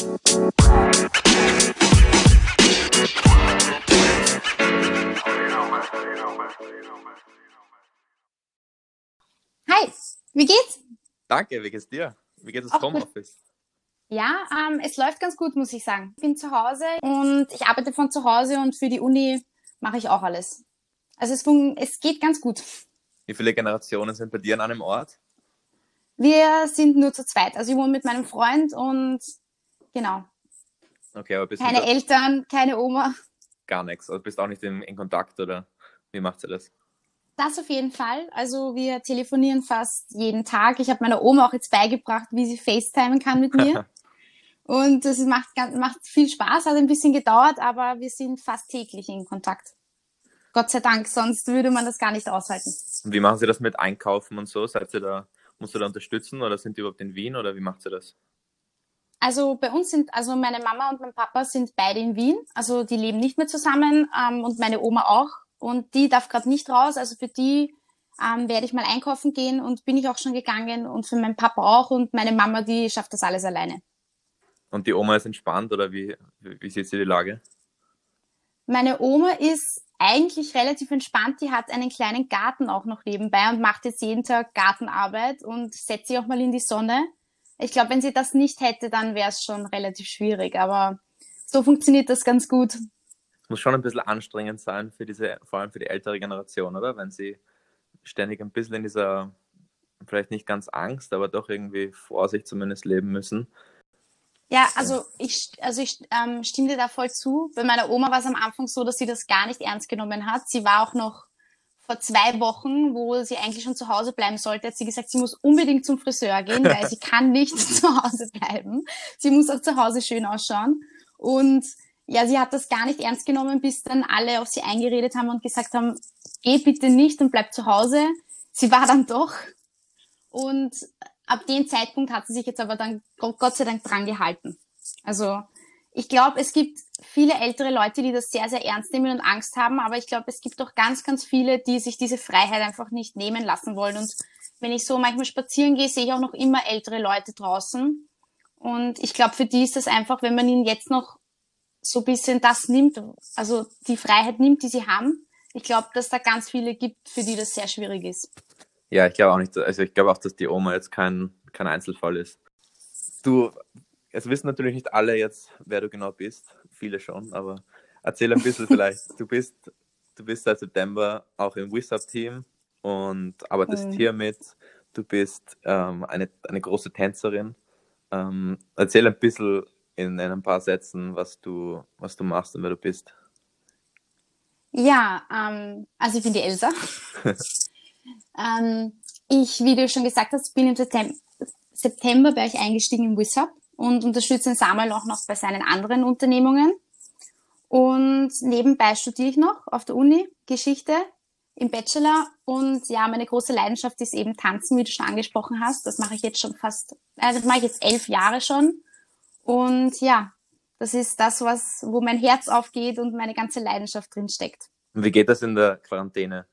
Hi, wie geht's? Danke, wie geht's dir? Wie geht das Homeoffice? Ja, ähm, es läuft ganz gut, muss ich sagen. Ich bin zu Hause und ich arbeite von zu Hause und für die Uni mache ich auch alles. Also es, es geht ganz gut. Wie viele Generationen sind bei dir an einem Ort? Wir sind nur zu zweit. Also ich wohne mit meinem Freund und genau. Okay, aber bist keine Eltern, keine Oma. Gar nichts. Also bist auch nicht in, in Kontakt oder wie macht sie das? Das auf jeden Fall. Also wir telefonieren fast jeden Tag. Ich habe meiner Oma auch jetzt beigebracht, wie sie FaceTimen kann mit mir. Und das macht, macht viel Spaß, hat ein bisschen gedauert, aber wir sind fast täglich in Kontakt. Gott sei Dank, sonst würde man das gar nicht aushalten. Und wie machen Sie das mit Einkaufen und so? Seid ihr da, musst du da unterstützen oder sind die überhaupt in Wien oder wie macht sie das? Also bei uns sind, also meine Mama und mein Papa sind beide in Wien. Also die leben nicht mehr zusammen ähm, und meine Oma auch und die darf gerade nicht raus. Also für die ähm, werde ich mal einkaufen gehen und bin ich auch schon gegangen und für meinen Papa auch und meine Mama, die schafft das alles alleine. Und die Oma ist entspannt oder wie, wie sieht sie die Lage? Meine Oma ist eigentlich relativ entspannt. Die hat einen kleinen Garten auch noch nebenbei und macht jetzt jeden Tag Gartenarbeit und setzt sich auch mal in die Sonne. Ich glaube, wenn sie das nicht hätte, dann wäre es schon relativ schwierig. Aber so funktioniert das ganz gut muss schon ein bisschen anstrengend sein für diese, vor allem für die ältere Generation, oder? Wenn sie ständig ein bisschen in dieser, vielleicht nicht ganz Angst, aber doch irgendwie Vorsicht zumindest leben müssen. Ja, also ich, also ich ähm, stimme dir da voll zu. Bei meiner Oma war es am Anfang so, dass sie das gar nicht ernst genommen hat. Sie war auch noch vor zwei Wochen, wo sie eigentlich schon zu Hause bleiben sollte, hat sie gesagt, sie muss unbedingt zum Friseur gehen, weil sie kann nicht zu Hause bleiben. Sie muss auch zu Hause schön ausschauen. Und ja, sie hat das gar nicht ernst genommen, bis dann alle auf sie eingeredet haben und gesagt haben, geh bitte nicht und bleib zu Hause. Sie war dann doch. Und ab dem Zeitpunkt hat sie sich jetzt aber dann Gott sei Dank dran gehalten. Also ich glaube, es gibt viele ältere Leute, die das sehr, sehr ernst nehmen und Angst haben, aber ich glaube, es gibt auch ganz, ganz viele, die sich diese Freiheit einfach nicht nehmen lassen wollen. Und wenn ich so manchmal spazieren gehe, sehe ich auch noch immer ältere Leute draußen. Und ich glaube, für die ist das einfach, wenn man ihnen jetzt noch so ein bisschen das nimmt, also die Freiheit nimmt, die sie haben. Ich glaube, dass da ganz viele gibt, für die das sehr schwierig ist. Ja, ich glaube auch nicht, also ich glaube auch, dass die Oma jetzt kein, kein Einzelfall ist. Du, es wissen natürlich nicht alle jetzt, wer du genau bist, viele schon, aber erzähl ein bisschen vielleicht. Du bist, du bist seit September auch im WISUP-Team und arbeitest mhm. hier mit. Du bist ähm, eine, eine große Tänzerin. Ähm, erzähl ein bisschen in ein paar Sätzen, was du, was du machst und wer du bist. Ja, ähm, also ich bin die Elsa. ähm, ich, wie du schon gesagt hast, bin im September, September bei euch eingestiegen im WISUP und unterstütze den Samuel auch noch bei seinen anderen Unternehmungen. Und nebenbei studiere ich noch auf der Uni Geschichte im Bachelor. Und ja, meine große Leidenschaft ist eben Tanzen, wie du schon angesprochen hast. Das mache ich jetzt schon fast, äh, das mache ich jetzt elf Jahre schon. Und ja, das ist das, was, wo mein Herz aufgeht und meine ganze Leidenschaft drin steckt. Und wie geht das in der Quarantäne?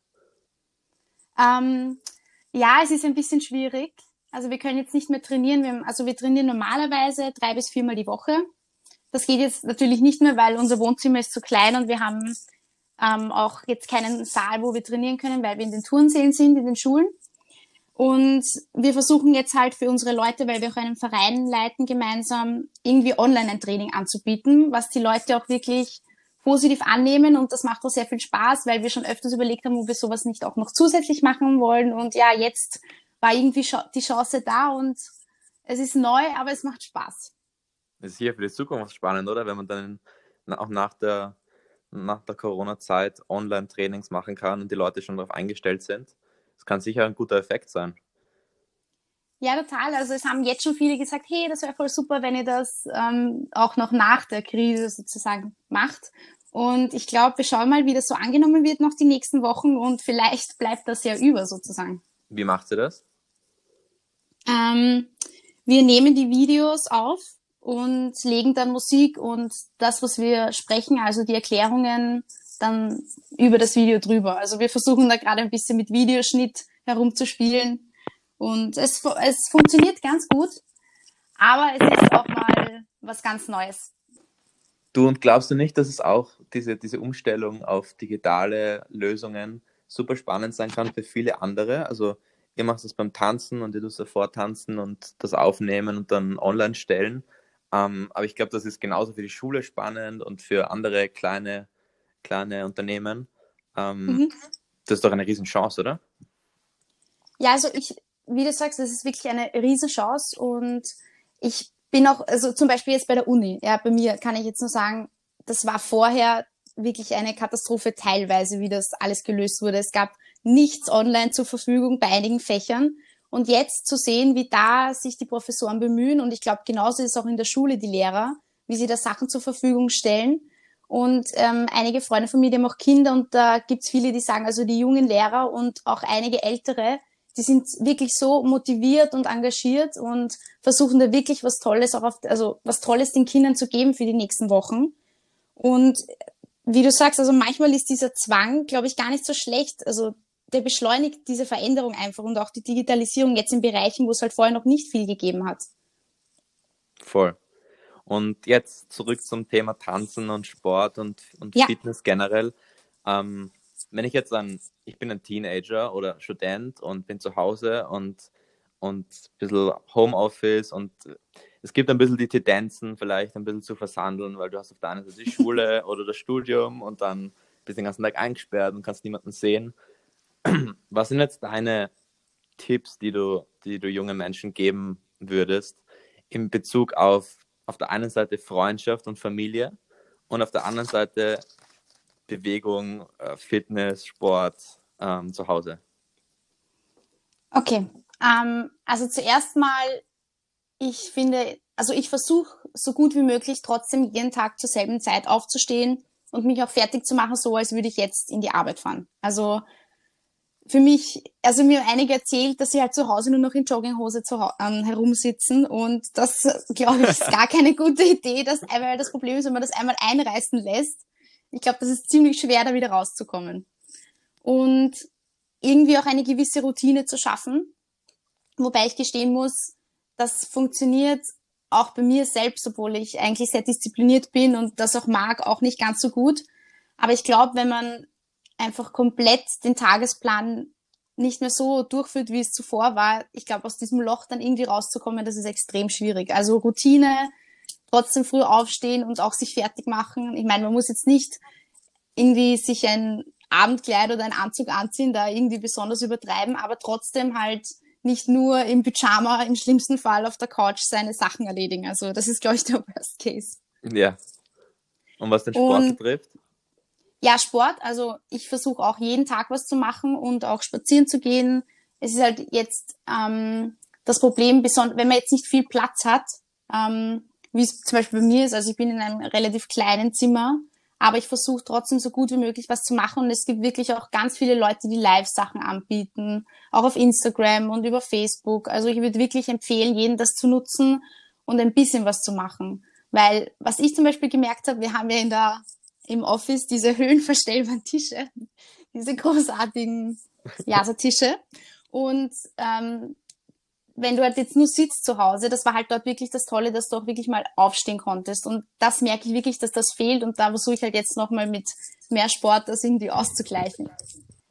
Ähm, ja, es ist ein bisschen schwierig. Also wir können jetzt nicht mehr trainieren. Wir, also wir trainieren normalerweise drei bis viermal die Woche. Das geht jetzt natürlich nicht mehr, weil unser Wohnzimmer ist zu klein und wir haben ähm, auch jetzt keinen Saal, wo wir trainieren können, weil wir in den Turnsälen sind, in den Schulen. Und wir versuchen jetzt halt für unsere Leute, weil wir auch einen Verein leiten, gemeinsam irgendwie online ein Training anzubieten, was die Leute auch wirklich positiv annehmen und das macht auch sehr viel Spaß, weil wir schon öfters überlegt haben, ob wir sowas nicht auch noch zusätzlich machen wollen und ja, jetzt war irgendwie die Chance da und es ist neu, aber es macht Spaß. Das ist hier für die Zukunft spannend, oder? Wenn man dann auch nach der, nach der Corona-Zeit Online-Trainings machen kann und die Leute schon darauf eingestellt sind. Das kann sicher ein guter Effekt sein. Ja, total. Also es haben jetzt schon viele gesagt, hey, das wäre voll super, wenn ihr das ähm, auch noch nach der Krise sozusagen macht. Und ich glaube, wir schauen mal, wie das so angenommen wird noch die nächsten Wochen und vielleicht bleibt das ja über sozusagen. Wie macht ihr das? Ähm, wir nehmen die Videos auf und legen dann Musik und das, was wir sprechen, also die Erklärungen dann über das Video drüber. Also wir versuchen da gerade ein bisschen mit Videoschnitt herumzuspielen und es, es funktioniert ganz gut. Aber es ist auch mal was ganz Neues. Du und glaubst du nicht, dass es auch diese, diese Umstellung auf digitale Lösungen super spannend sein kann für viele andere? Also ihr macht das beim Tanzen und ihr tust davor tanzen und das aufnehmen und dann online stellen. Ähm, aber ich glaube, das ist genauso für die Schule spannend und für andere kleine, kleine Unternehmen. Ähm, mhm. Das ist doch eine Riesenchance, oder? Ja, also ich, wie du sagst, das ist wirklich eine Riesenchance und ich bin auch, also zum Beispiel jetzt bei der Uni, ja, bei mir kann ich jetzt nur sagen, das war vorher wirklich eine Katastrophe teilweise, wie das alles gelöst wurde. Es gab nichts online zur Verfügung bei einigen Fächern. Und jetzt zu sehen, wie da sich die Professoren bemühen, und ich glaube, genauso ist es auch in der Schule die Lehrer, wie sie da Sachen zur Verfügung stellen. Und ähm, einige Freunde von mir, die haben auch Kinder, und da gibt's viele, die sagen, also die jungen Lehrer und auch einige ältere, die sind wirklich so motiviert und engagiert und versuchen da wirklich was Tolles auch auf, also was Tolles den Kindern zu geben für die nächsten Wochen. Und wie du sagst, also manchmal ist dieser Zwang, glaube ich, gar nicht so schlecht. Also der beschleunigt diese Veränderung einfach und auch die Digitalisierung jetzt in Bereichen, wo es halt vorher noch nicht viel gegeben hat. Voll. Und jetzt zurück zum Thema Tanzen und Sport und, und ja. Fitness generell. Ähm, wenn ich jetzt an, ich bin ein Teenager oder Student und bin zu Hause und, und ein bisschen Homeoffice und es gibt ein bisschen die Tendenzen, vielleicht ein bisschen zu versandeln, weil du hast auf der einen Seite die Schule oder das Studium und dann bist du den ganzen Tag eingesperrt und kannst niemanden sehen. Was sind jetzt deine Tipps, die du, die du jungen Menschen geben würdest in Bezug auf auf der einen Seite Freundschaft und Familie und auf der anderen Seite Bewegung, äh, Fitness, Sport ähm, zu Hause? Okay, ähm, also zuerst mal, ich finde, also ich versuche so gut wie möglich trotzdem jeden Tag zur selben Zeit aufzustehen und mich auch fertig zu machen, so als würde ich jetzt in die Arbeit fahren. Also für mich, also mir haben einige erzählt, dass sie halt zu Hause nur noch in Jogginghose zu, ähm, herumsitzen und das, glaube ich, ist gar keine gute Idee, dass einmal das Problem ist, wenn man das einmal einreißen lässt, ich glaube, das ist ziemlich schwer, da wieder rauszukommen. Und irgendwie auch eine gewisse Routine zu schaffen. Wobei ich gestehen muss, das funktioniert auch bei mir selbst, obwohl ich eigentlich sehr diszipliniert bin und das auch mag, auch nicht ganz so gut. Aber ich glaube, wenn man einfach komplett den Tagesplan nicht mehr so durchführt, wie es zuvor war, ich glaube, aus diesem Loch dann irgendwie rauszukommen, das ist extrem schwierig. Also Routine, trotzdem früh aufstehen und auch sich fertig machen. Ich meine, man muss jetzt nicht irgendwie sich ein Abendkleid oder einen Anzug anziehen, da irgendwie besonders übertreiben, aber trotzdem halt nicht nur im Pyjama, im schlimmsten Fall auf der Couch seine Sachen erledigen. Also das ist, glaube ich, der Worst Case. Ja. Und was den Sport und, betrifft? Ja, Sport. Also ich versuche auch jeden Tag was zu machen und auch spazieren zu gehen. Es ist halt jetzt ähm, das Problem, wenn man jetzt nicht viel Platz hat, ähm, wie es zum Beispiel bei mir ist. Also ich bin in einem relativ kleinen Zimmer, aber ich versuche trotzdem so gut wie möglich was zu machen. Und es gibt wirklich auch ganz viele Leute, die Live-Sachen anbieten, auch auf Instagram und über Facebook. Also ich würde wirklich empfehlen, jeden das zu nutzen und ein bisschen was zu machen. Weil was ich zum Beispiel gemerkt habe, wir haben ja in der, im Office diese höhenverstellbaren Tische, diese großartigen ja, so Tische. Und ähm, wenn du halt jetzt nur sitzt zu Hause, das war halt dort wirklich das Tolle, dass du auch wirklich mal aufstehen konntest. Und das merke ich wirklich, dass das fehlt. Und da versuche ich halt jetzt nochmal mit mehr Sport das irgendwie auszugleichen.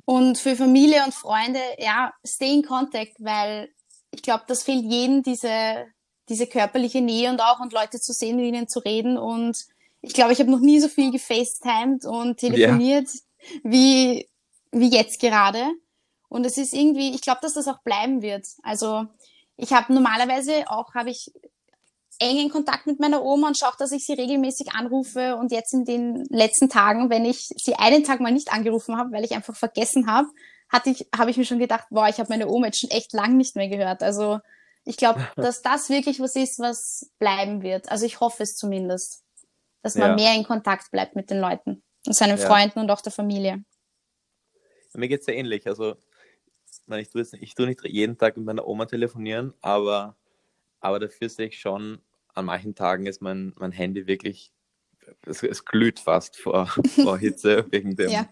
Und für Familie und Freunde, ja, stay in contact, weil ich glaube, das fehlt jedem diese, diese körperliche Nähe und auch und Leute zu sehen, mit ihnen zu reden. Und ich glaube, ich habe noch nie so viel gefacetimed und telefoniert yeah. wie, wie jetzt gerade. Und es ist irgendwie, ich glaube, dass das auch bleiben wird. Also ich habe normalerweise auch, habe ich engen Kontakt mit meiner Oma und schaue, dass ich sie regelmäßig anrufe. Und jetzt in den letzten Tagen, wenn ich sie einen Tag mal nicht angerufen habe, weil ich einfach vergessen habe, hatte ich, habe ich mir schon gedacht, boah, ich habe meine Oma jetzt schon echt lang nicht mehr gehört. Also ich glaube, dass das wirklich was ist, was bleiben wird. Also ich hoffe es zumindest, dass man ja. mehr in Kontakt bleibt mit den Leuten und seinen ja. Freunden und auch der Familie. Mir geht es ja ähnlich. Also ich tue, jetzt, ich tue nicht jeden Tag mit meiner Oma telefonieren, aber, aber dafür sehe ich schon, an manchen Tagen ist mein, mein Handy wirklich, es, es glüht fast vor, vor Hitze wegen, dem, ja.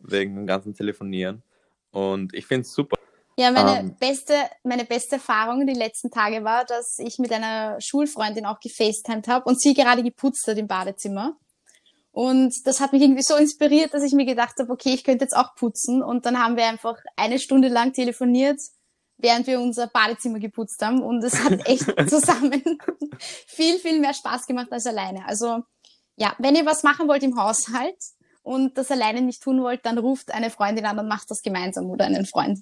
wegen dem ganzen Telefonieren. Und ich finde es super. Ja, meine, ähm, beste, meine beste Erfahrung die letzten Tage war, dass ich mit einer Schulfreundin auch gefacetimed habe und sie gerade geputzt hat im Badezimmer. Und das hat mich irgendwie so inspiriert, dass ich mir gedacht habe, okay, ich könnte jetzt auch putzen. Und dann haben wir einfach eine Stunde lang telefoniert, während wir unser Badezimmer geputzt haben. Und es hat echt zusammen viel, viel mehr Spaß gemacht als alleine. Also ja, wenn ihr was machen wollt im Haushalt und das alleine nicht tun wollt, dann ruft eine Freundin an und macht das gemeinsam oder einen Freund.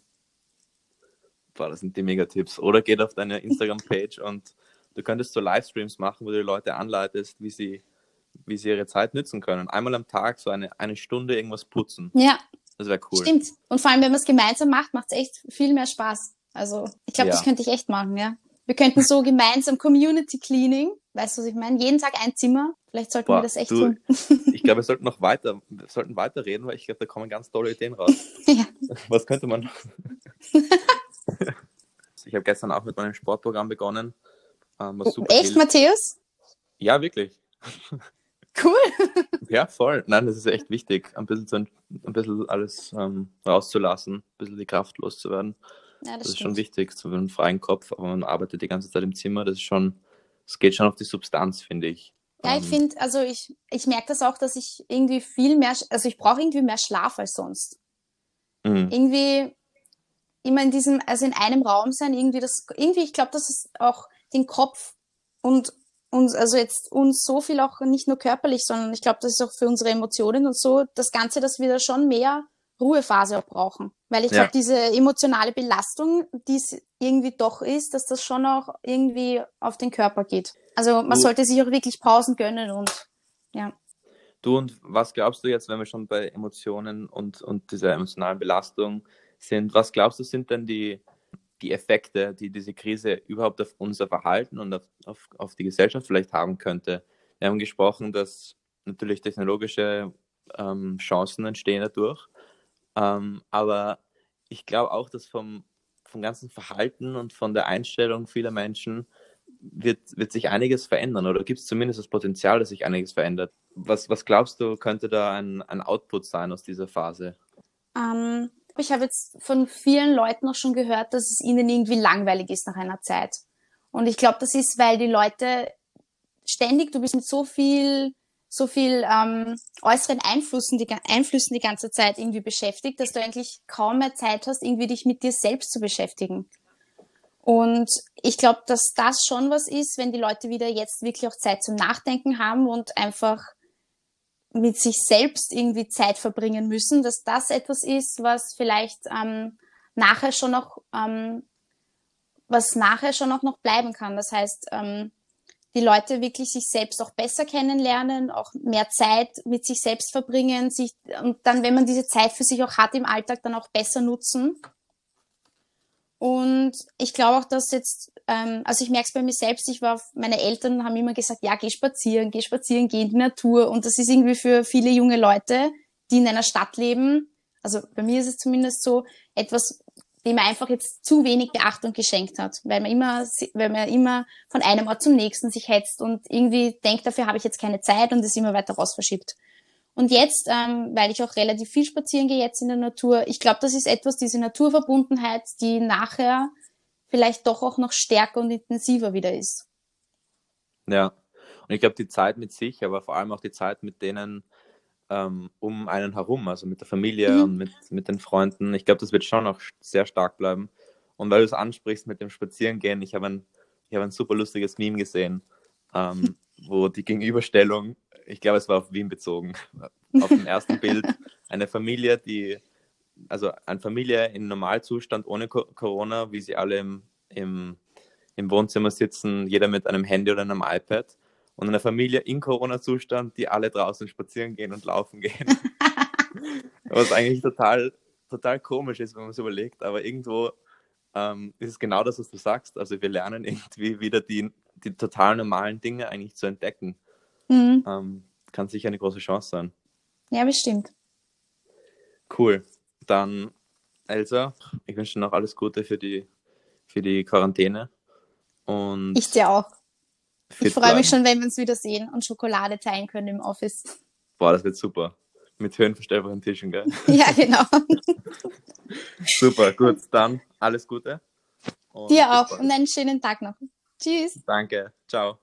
Boah, das sind die Megatipps. Oder geht auf deine Instagram-Page und du könntest so Livestreams machen, wo du die Leute anleitest, wie sie, wie sie ihre Zeit nützen können. Einmal am Tag so eine, eine Stunde irgendwas putzen. Ja. Das wäre cool. Stimmt. Und vor allem, wenn man es gemeinsam macht, macht es echt viel mehr Spaß. Also, ich glaube, ja. das könnte ich echt machen, ja. Wir könnten so gemeinsam Community Cleaning, weißt du, was ich meine? Jeden Tag ein Zimmer. Vielleicht sollten Boah, wir das echt du, tun. ich glaube, wir sollten noch weiter, wir sollten weiter reden, weil ich glaube, da kommen ganz tolle Ideen raus. ja. Was könnte man noch? Ich habe gestern auch mit meinem Sportprogramm begonnen. Ähm, Echt, hilft. Matthäus? Ja, wirklich. Cool. ja, voll. Nein, das ist echt wichtig, ein bisschen, zu, ein bisschen alles ähm, rauszulassen, ein bisschen die Kraft loszuwerden. Ja, das, das ist schon wichtig, so einen freien Kopf, aber man arbeitet die ganze Zeit im Zimmer, das ist schon, es geht schon auf die Substanz, finde ich. Ja, ich ähm, finde, also ich, ich merke das auch, dass ich irgendwie viel mehr, also ich brauche irgendwie mehr Schlaf als sonst. Mhm. Irgendwie, immer in diesem, also in einem Raum sein, irgendwie das, irgendwie, ich glaube, dass es auch den Kopf und uns, also jetzt uns so viel auch nicht nur körperlich, sondern ich glaube, das ist auch für unsere Emotionen und so, das Ganze, dass wir da schon mehr Ruhephase auch brauchen. Weil ich ja. glaube, diese emotionale Belastung, die es irgendwie doch ist, dass das schon auch irgendwie auf den Körper geht. Also man du, sollte sich auch wirklich Pausen gönnen und ja. Du und was glaubst du jetzt, wenn wir schon bei Emotionen und, und dieser emotionalen Belastung sind. Was glaubst du, sind denn die, die Effekte, die diese Krise überhaupt auf unser Verhalten und auf, auf, auf die Gesellschaft vielleicht haben könnte? Wir haben gesprochen, dass natürlich technologische ähm, Chancen entstehen dadurch. Ähm, aber ich glaube auch, dass vom, vom ganzen Verhalten und von der Einstellung vieler Menschen wird, wird sich einiges verändern oder gibt es zumindest das Potenzial, dass sich einiges verändert. Was, was glaubst du, könnte da ein, ein Output sein aus dieser Phase? Ähm, ich habe jetzt von vielen Leuten auch schon gehört, dass es ihnen irgendwie langweilig ist nach einer Zeit. Und ich glaube, das ist, weil die Leute ständig, du bist mit so viel, so viel ähm, äußeren Einflüssen die, Einflüssen die ganze Zeit irgendwie beschäftigt, dass du eigentlich kaum mehr Zeit hast, irgendwie dich mit dir selbst zu beschäftigen. Und ich glaube, dass das schon was ist, wenn die Leute wieder jetzt wirklich auch Zeit zum Nachdenken haben und einfach mit sich selbst irgendwie Zeit verbringen müssen, dass das etwas ist, was vielleicht ähm, nachher schon noch, ähm, was nachher schon auch noch bleiben kann. Das heißt, ähm, die Leute wirklich sich selbst auch besser kennenlernen, auch mehr Zeit mit sich selbst verbringen, sich und dann, wenn man diese Zeit für sich auch hat im Alltag, dann auch besser nutzen. Und ich glaube auch, dass jetzt ähm, also ich merke es bei mir selbst, ich war, meine Eltern haben immer gesagt, ja, geh spazieren, geh spazieren, geh in die Natur. Und das ist irgendwie für viele junge Leute, die in einer Stadt leben, also bei mir ist es zumindest so, etwas, dem man einfach jetzt zu wenig Beachtung geschenkt hat, weil man immer, weil man immer von einem Ort zum nächsten sich hetzt und irgendwie denkt, dafür habe ich jetzt keine Zeit und es immer weiter raus verschiebt. Und jetzt, ähm, weil ich auch relativ viel spazieren gehe jetzt in der Natur, ich glaube, das ist etwas, diese Naturverbundenheit, die nachher vielleicht doch auch noch stärker und intensiver wieder ist. Ja, und ich glaube, die Zeit mit sich, aber vor allem auch die Zeit mit denen ähm, um einen herum, also mit der Familie mhm. und mit, mit den Freunden, ich glaube, das wird schon noch sehr stark bleiben. Und weil du es ansprichst mit dem Spazierengehen, ich habe ein, ich hab ein super lustiges Meme gesehen, ähm, wo die Gegenüberstellung, ich glaube, es war auf Wien bezogen, auf dem ersten Bild, eine Familie, die also eine Familie in Normalzustand ohne Corona, wie sie alle im, im, im Wohnzimmer sitzen, jeder mit einem Handy oder einem iPad. Und eine Familie in Corona-Zustand, die alle draußen spazieren gehen und laufen gehen. Was eigentlich total, total komisch ist, wenn man es überlegt, aber irgendwo ähm, ist es genau das, was du sagst. Also wir lernen irgendwie wieder die, die total normalen Dinge eigentlich zu entdecken. Mhm. Ähm, kann sicher eine große Chance sein. Ja, bestimmt. Cool. Dann, Elsa, ich wünsche dir noch alles Gute für die, für die Quarantäne. Und ich dir auch. Ich freue mich schon, wenn wir uns wieder sehen und Schokolade teilen können im Office. Boah, das wird super. mit höhenverstellbaren Tischen, gell? Ja, genau. Super, gut, dann alles Gute. Und Dir auch und einen schönen Tag noch. Tschüss. Danke, ciao.